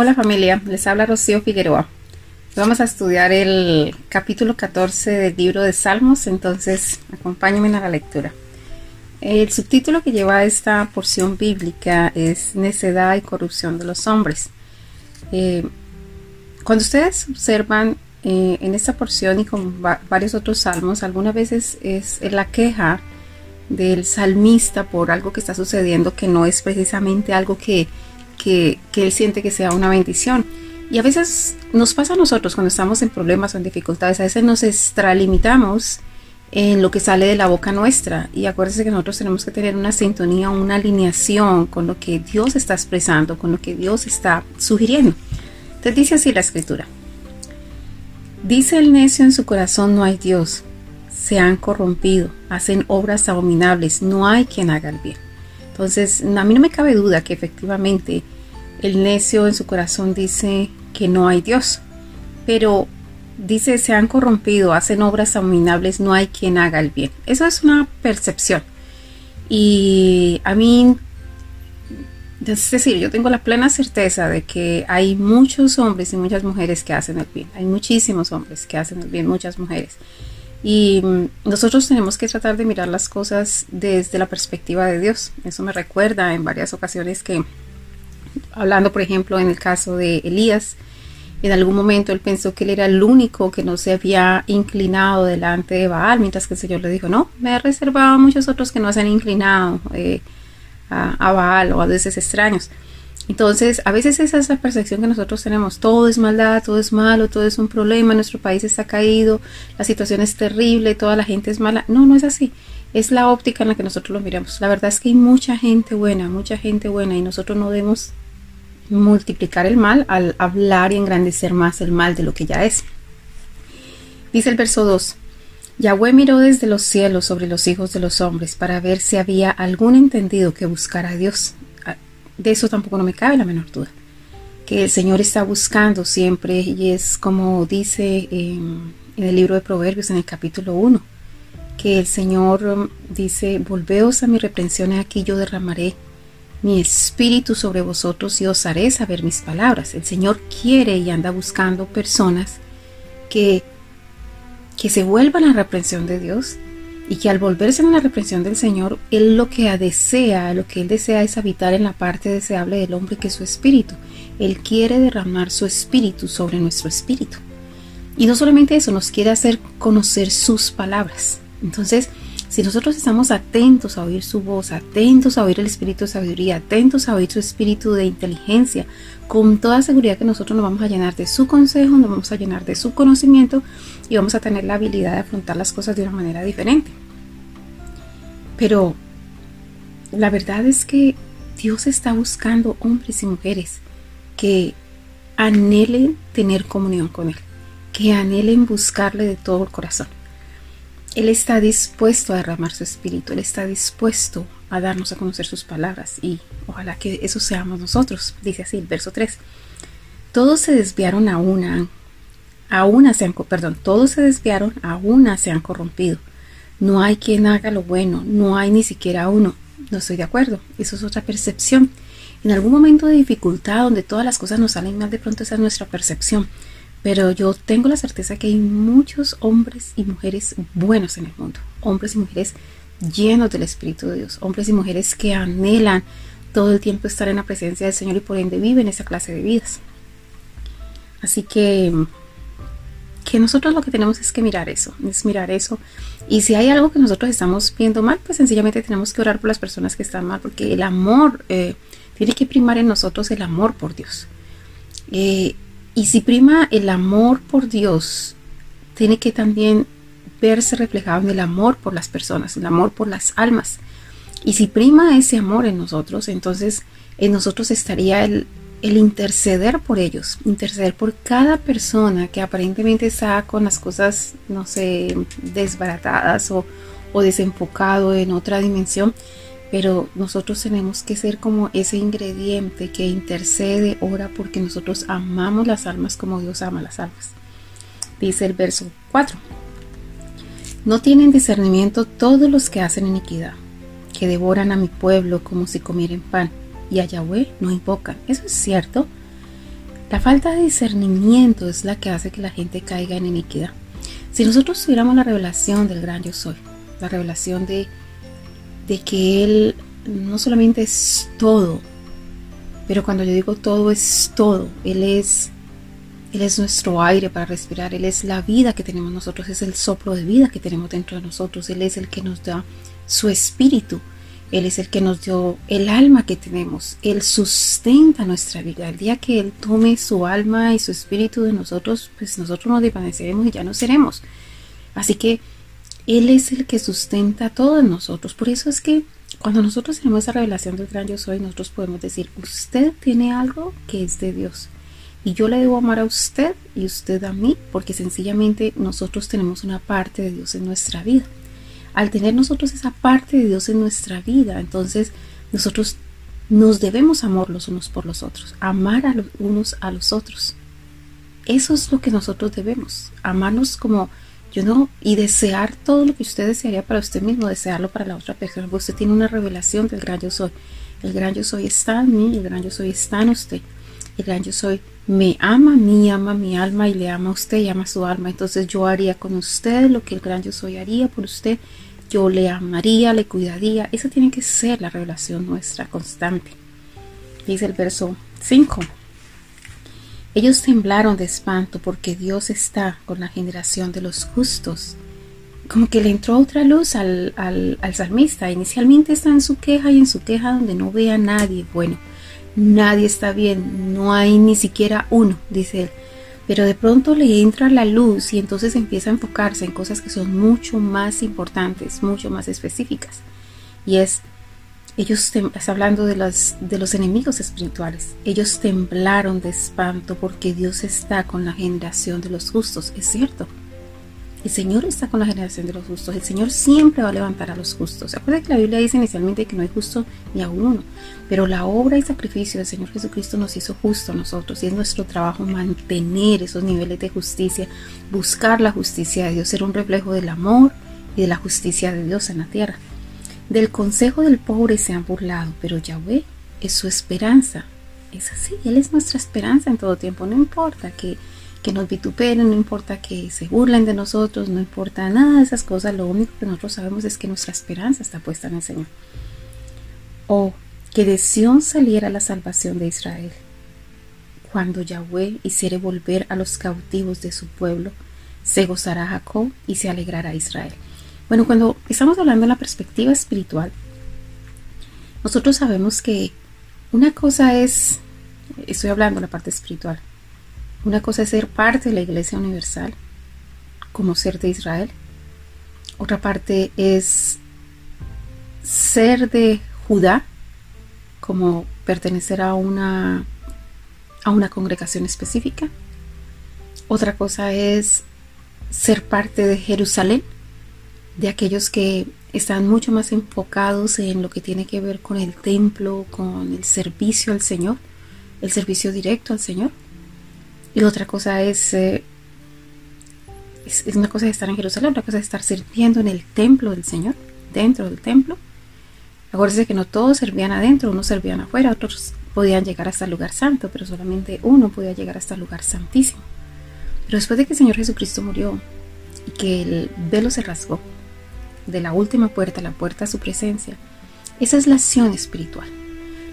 Hola familia, les habla Rocío Figueroa. Vamos a estudiar el capítulo 14 del libro de Salmos, entonces acompáñenme a la lectura. El subtítulo que lleva esta porción bíblica es Necedad y corrupción de los hombres. Eh, cuando ustedes observan eh, en esta porción y con varios otros salmos, algunas veces es la queja del salmista por algo que está sucediendo que no es precisamente algo que que, Él siente que sea una bendición. Y a veces nos pasa a nosotros cuando estamos en problemas o en dificultades, a veces nos extralimitamos en lo que sale de la boca nuestra. Y acuérdense que nosotros tenemos que tener una sintonía, una alineación con lo que Dios está expresando, con lo que Dios está sugiriendo. Entonces dice así la escritura. Dice el necio en su corazón no hay Dios. Se han corrompido, hacen obras abominables, no hay quien haga el bien. Entonces, a mí no me cabe duda que efectivamente el necio en su corazón dice que no hay Dios, pero dice se han corrompido, hacen obras abominables, no hay quien haga el bien. Eso es una percepción. Y a mí, es decir, yo tengo la plena certeza de que hay muchos hombres y muchas mujeres que hacen el bien. Hay muchísimos hombres que hacen el bien, muchas mujeres. Y mm, nosotros tenemos que tratar de mirar las cosas desde la perspectiva de Dios. Eso me recuerda en varias ocasiones que, hablando por ejemplo en el caso de Elías, en algún momento él pensó que él era el único que no se había inclinado delante de Baal, mientras que el Señor le dijo, no, me he reservado a muchos otros que no se han inclinado eh, a, Baal o a dioses extraños. Entonces, a veces esa es la percepción que nosotros tenemos. Todo es maldad, todo es malo, todo es un problema, nuestro país está caído, la situación es terrible, toda la gente es mala. No, no es así. Es la óptica en la que nosotros lo miramos. La verdad es que hay mucha gente buena, mucha gente buena y nosotros no debemos multiplicar el mal al hablar y engrandecer más el mal de lo que ya es. Dice el verso 2. Yahweh miró desde los cielos sobre los hijos de los hombres para ver si había algún entendido que buscara a Dios de eso tampoco no me cabe la menor duda. Que el Señor está buscando siempre y es como dice en, el libro de Proverbios en el capítulo 1, que el Señor um, dice, volveos a mi reprensiones, aquí yo derramaré mi espíritu sobre vosotros y os haré saber mis palabras. El Señor quiere y anda buscando personas que, que se vuelvan a la reprensión de Dios, y que al volverse en la reprensión del Señor, Él lo que desea, lo que Él desea es habitar en la parte deseable del hombre que es su espíritu. Él quiere derramar su espíritu sobre nuestro espíritu. Y no solamente eso, nos quiere hacer conocer sus palabras. Entonces, si nosotros estamos atentos a oír su voz, atentos a oír el espíritu de sabiduría, atentos a oír su espíritu de inteligencia, con toda seguridad que nosotros nos vamos a llenar de su consejo, nos vamos a llenar de su conocimiento y vamos a tener la habilidad de afrontar las cosas de una manera diferente. Pero la verdad es que Dios está buscando hombres y mujeres que anhelen tener comunión con Él, que anhelen buscarle de todo el corazón. Él está dispuesto a derramar su espíritu, Él está dispuesto a darnos a conocer sus palabras y ojalá que eso seamos nosotros. Dice así el verso 3. Todos se desviaron a una, a una se han, perdón, todos se desviaron, a una se han corrompido. No hay quien haga lo bueno, no hay ni siquiera uno. No estoy de acuerdo, eso es otra percepción. En algún momento de dificultad donde todas las cosas nos salen mal, de pronto esa es nuestra percepción. Pero yo tengo la certeza que hay muchos hombres y mujeres buenos en el mundo, hombres y mujeres llenos del Espíritu de Dios, hombres y mujeres que anhelan todo el tiempo estar en la presencia del Señor y por ende viven esa clase de vidas. Así que que nosotros lo que tenemos es que mirar eso, es mirar eso. Y si hay algo que nosotros estamos viendo mal, pues sencillamente tenemos que orar por las personas que están mal, porque el amor, eh, tiene que primar en nosotros el amor por Dios. Eh, y si prima el amor por Dios, tiene que también verse reflejado en el amor por las personas, el amor por las almas. Y si prima ese amor en nosotros, entonces en nosotros estaría el, interceder por ellos, interceder por cada persona que aparentemente está con las cosas, no sé, desbaratadas o, o desenfocado en otra dimensión, pero nosotros tenemos que ser como ese ingrediente que intercede, ora, porque nosotros amamos las almas como Dios ama las almas. Dice el verso 4. No tienen discernimiento todos los que hacen iniquidad, que devoran a mi pueblo como si comieran pan y a Yahweh no invocan. Eso es cierto. La falta de discernimiento es la que hace que la gente caiga en iniquidad. Si nosotros tuviéramos la revelación del gran yo soy, la revelación de, de que Él no solamente es todo, pero cuando yo digo todo es todo, Él es, Él es nuestro aire para respirar, Él es la vida que tenemos nosotros, es el soplo de vida que tenemos dentro de nosotros, Él es el que nos da su espíritu, Él es el que nos dio el alma que tenemos, Él sustenta nuestra vida. El día que Él tome su alma y su espíritu de nosotros, pues nosotros nos desvaneceremos y ya no seremos. Así que Él es el que sustenta todo en nosotros. Por eso es que cuando nosotros tenemos esa revelación del gran yo soy, nosotros podemos decir, usted tiene algo que es de Dios. Y yo le debo amar a usted y usted a mí, porque sencillamente nosotros tenemos una parte de Dios en nuestra vida. Al tener nosotros esa parte de Dios en nuestra vida, entonces nosotros nos debemos amar los unos por los otros, amar a los unos a los otros. Eso es lo que nosotros debemos, amarnos como yo no, y desear todo lo que usted desearía para usted mismo, desearlo para la otra persona, usted tiene una revelación del gran yo soy. El gran yo soy está en mí, el gran yo soy está en usted. El gran yo soy me ama mí, ama mi alma y le ama a usted y ama su alma. Entonces yo haría con usted lo que el gran yo soy haría por usted. Yo le amaría, le cuidaría. Esa tiene que ser la revelación nuestra constante. Dice el verso 5. Ellos temblaron de espanto porque Dios está con la generación de los justos. Como que le entró otra luz al, al, salmista. Inicialmente está en su queja y en su queja donde no ve a nadie. Bueno, nadie está bien, no hay ni siquiera uno, dice él. Pero de pronto le entra la luz y entonces empieza a enfocarse en cosas que son mucho más importantes, mucho más específicas. Y es ellos, está hablando de los, de los enemigos espirituales. Ellos temblaron de espanto porque Dios está con la generación de los justos. Es cierto. El Señor está con la generación de los justos. El Señor siempre va a levantar a los justos. ¿Se que la Biblia dice inicialmente que no hay justo ni a uno? Pero la obra y sacrificio del Señor Jesucristo nos hizo justo a nosotros. Y es nuestro trabajo mantener esos niveles de justicia, buscar la justicia de Dios, ser un reflejo del amor y de la justicia de Dios en la tierra. Del consejo del pobre se han burlado, pero Yahweh es su esperanza. Es así, Él es nuestra esperanza en todo tiempo. No importa que, que nos vituperen, no importa que se burlen de nosotros, no importa nada de esas cosas. Lo único que nosotros sabemos es que nuestra esperanza está puesta en el Señor. O que de Sión saliera la salvación de Israel. Cuando Yahweh hiciere volver a los cautivos de su pueblo, se gozará Jacob y se alegrará Israel. Bueno, cuando estamos hablando de la perspectiva espiritual, nosotros sabemos que una cosa es, estoy hablando de la parte espiritual, una cosa es ser parte de la Iglesia Universal, como ser de Israel. Otra parte es ser de Judá, como pertenecer a una, a una congregación específica. Otra cosa es ser parte de Jerusalén, de aquellos que están mucho más enfocados en lo que tiene que ver con el templo, con el servicio al Señor, el servicio directo al Señor. Y otra cosa es, eh, es, una cosa de estar en Jerusalén, otra cosa es estar sirviendo en el templo del Señor, dentro del templo. Acuérdense que no todos servían adentro, unos servían afuera, otros podían llegar hasta el lugar santo, pero solamente uno podía llegar hasta el lugar santísimo. Pero después de que el Señor Jesucristo murió y que el velo se rasgó, de la última puerta, la puerta a su presencia. Esa es la acción espiritual.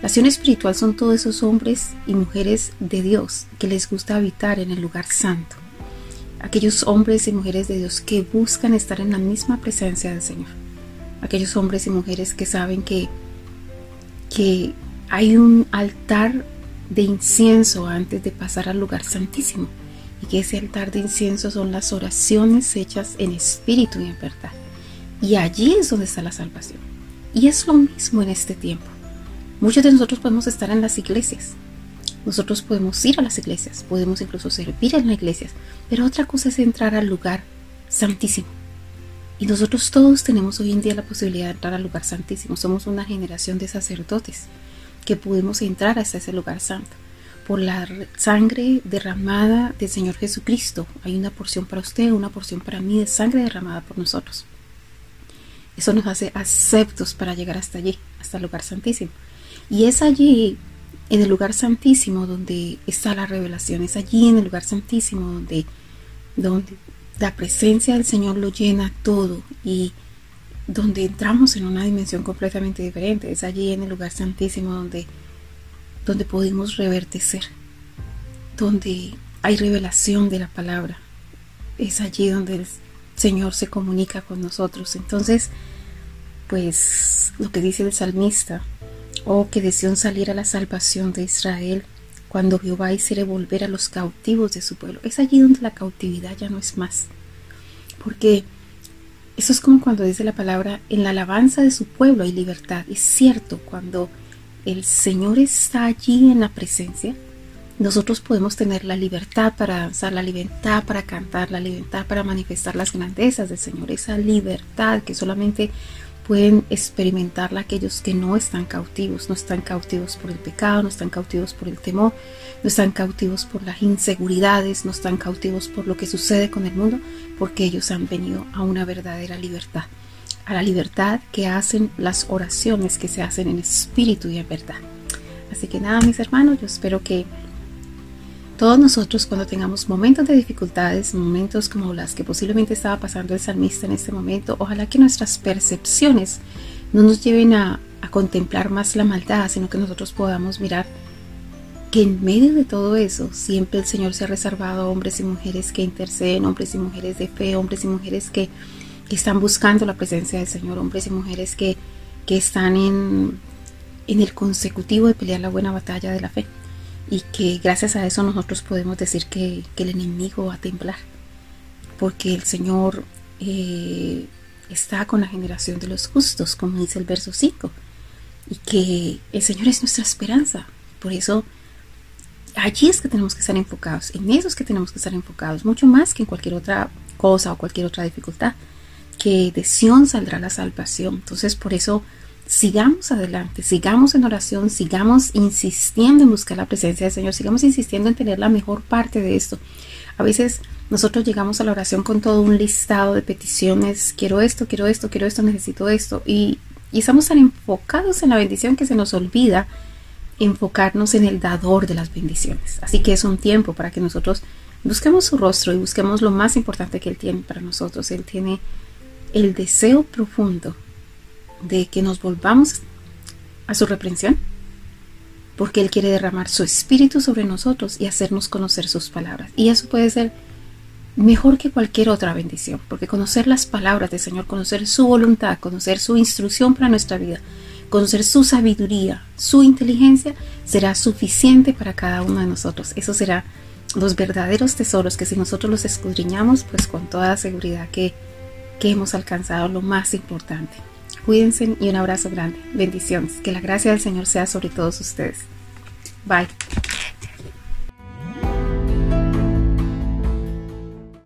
La acción espiritual son todos esos hombres y mujeres de Dios que les gusta habitar en el lugar santo. Aquellos hombres y mujeres de Dios que buscan estar en la misma presencia del Señor. Aquellos hombres y mujeres que saben que, que hay un altar de incienso antes de pasar al lugar santísimo y que ese altar de incienso son las oraciones hechas en espíritu y en verdad. Y allí es donde está la salvación. Y es lo mismo en este tiempo. Muchos de nosotros podemos estar en las iglesias. Nosotros podemos ir a las iglesias, podemos incluso servir en las iglesias, pero otra cosa es entrar al lugar santísimo. Y nosotros todos tenemos hoy en día la posibilidad de entrar al lugar santísimo. Somos una generación de sacerdotes que podemos entrar hasta ese lugar santo. Por la sangre derramada del Señor Jesucristo. Hay una porción para usted, una porción para mí de sangre derramada por nosotros. Eso nos hace aceptos para llegar hasta allí, hasta el lugar santísimo. Y es allí en el lugar santísimo donde está la revelación, es allí en el lugar santísimo donde, donde la presencia del Señor lo llena todo y donde entramos en una dimensión completamente diferente, es allí en el lugar santísimo donde, donde podemos revertecer, donde hay revelación de la palabra, es allí donde Señor se comunica con nosotros. Entonces, pues lo que dice el salmista, Oh, que deseó salir a la salvación de Israel cuando Jehová hiciera volver a los cautivos de su pueblo. Es allí donde la cautividad ya no es más. Porque eso es como cuando dice la palabra, en la alabanza de su pueblo hay libertad. Es cierto, cuando el Señor está allí en la presencia, nosotros podemos tener la libertad para danzar, la libertad para cantar, la libertad para manifestar las grandezas del Señor, esa libertad que solamente pueden experimentarla aquellos que no están cautivos, no están cautivos por el pecado, no están cautivos por el temor, no están cautivos por las inseguridades, no están cautivos por lo que sucede con el mundo, porque ellos han venido a una verdadera libertad, a la libertad que hacen las oraciones que se hacen en espíritu y en verdad. Así que nada, mis hermanos, yo espero que todos nosotros cuando tengamos momentos de dificultades, momentos como las que posiblemente estaba pasando el salmista en este momento, ojalá que nuestras percepciones no nos lleven a, contemplar más la maldad, sino que nosotros podamos mirar que en medio de todo eso siempre el Señor se ha reservado a hombres y mujeres que interceden, hombres y mujeres de fe, hombres y mujeres que, están buscando la presencia del Señor, hombres y mujeres que, están en el consecutivo de pelear la buena batalla de la fe y que gracias a eso nosotros podemos decir que, el enemigo va a temblar, porque el Señor eh, está con la generación de los justos, como dice el verso 5, y que el Señor es nuestra esperanza. Por eso, allí es que tenemos que estar enfocados, en eso es que tenemos que estar enfocados, mucho más que en cualquier otra cosa o cualquier otra dificultad, que de Sion saldrá la salvación. Entonces, por eso sigamos adelante, sigamos en oración, sigamos insistiendo en buscar la presencia del Señor, sigamos insistiendo en tener la mejor parte de esto. A veces nosotros llegamos a la oración con todo un listado de peticiones, quiero esto, quiero esto, quiero esto, necesito esto, y, y estamos tan enfocados en la bendición que se nos olvida enfocarnos en el dador de las bendiciones. Así que es un tiempo para que nosotros busquemos su rostro y busquemos lo más importante que Él tiene para nosotros. Él tiene el deseo profundo de que nos volvamos a su reprensión, porque Él quiere derramar su espíritu sobre nosotros y hacernos conocer sus palabras. Y eso puede ser mejor que cualquier otra bendición, porque conocer las palabras del Señor, conocer su voluntad, conocer su instrucción para nuestra vida, conocer su sabiduría, su inteligencia, será suficiente para cada uno de nosotros. Eso será los verdaderos tesoros que si nosotros los escudriñamos, pues con toda seguridad que, que hemos alcanzado lo más importante. Cuídense y un abrazo grande. Bendiciones. Que la gracia del Señor sea sobre todos ustedes. Bye.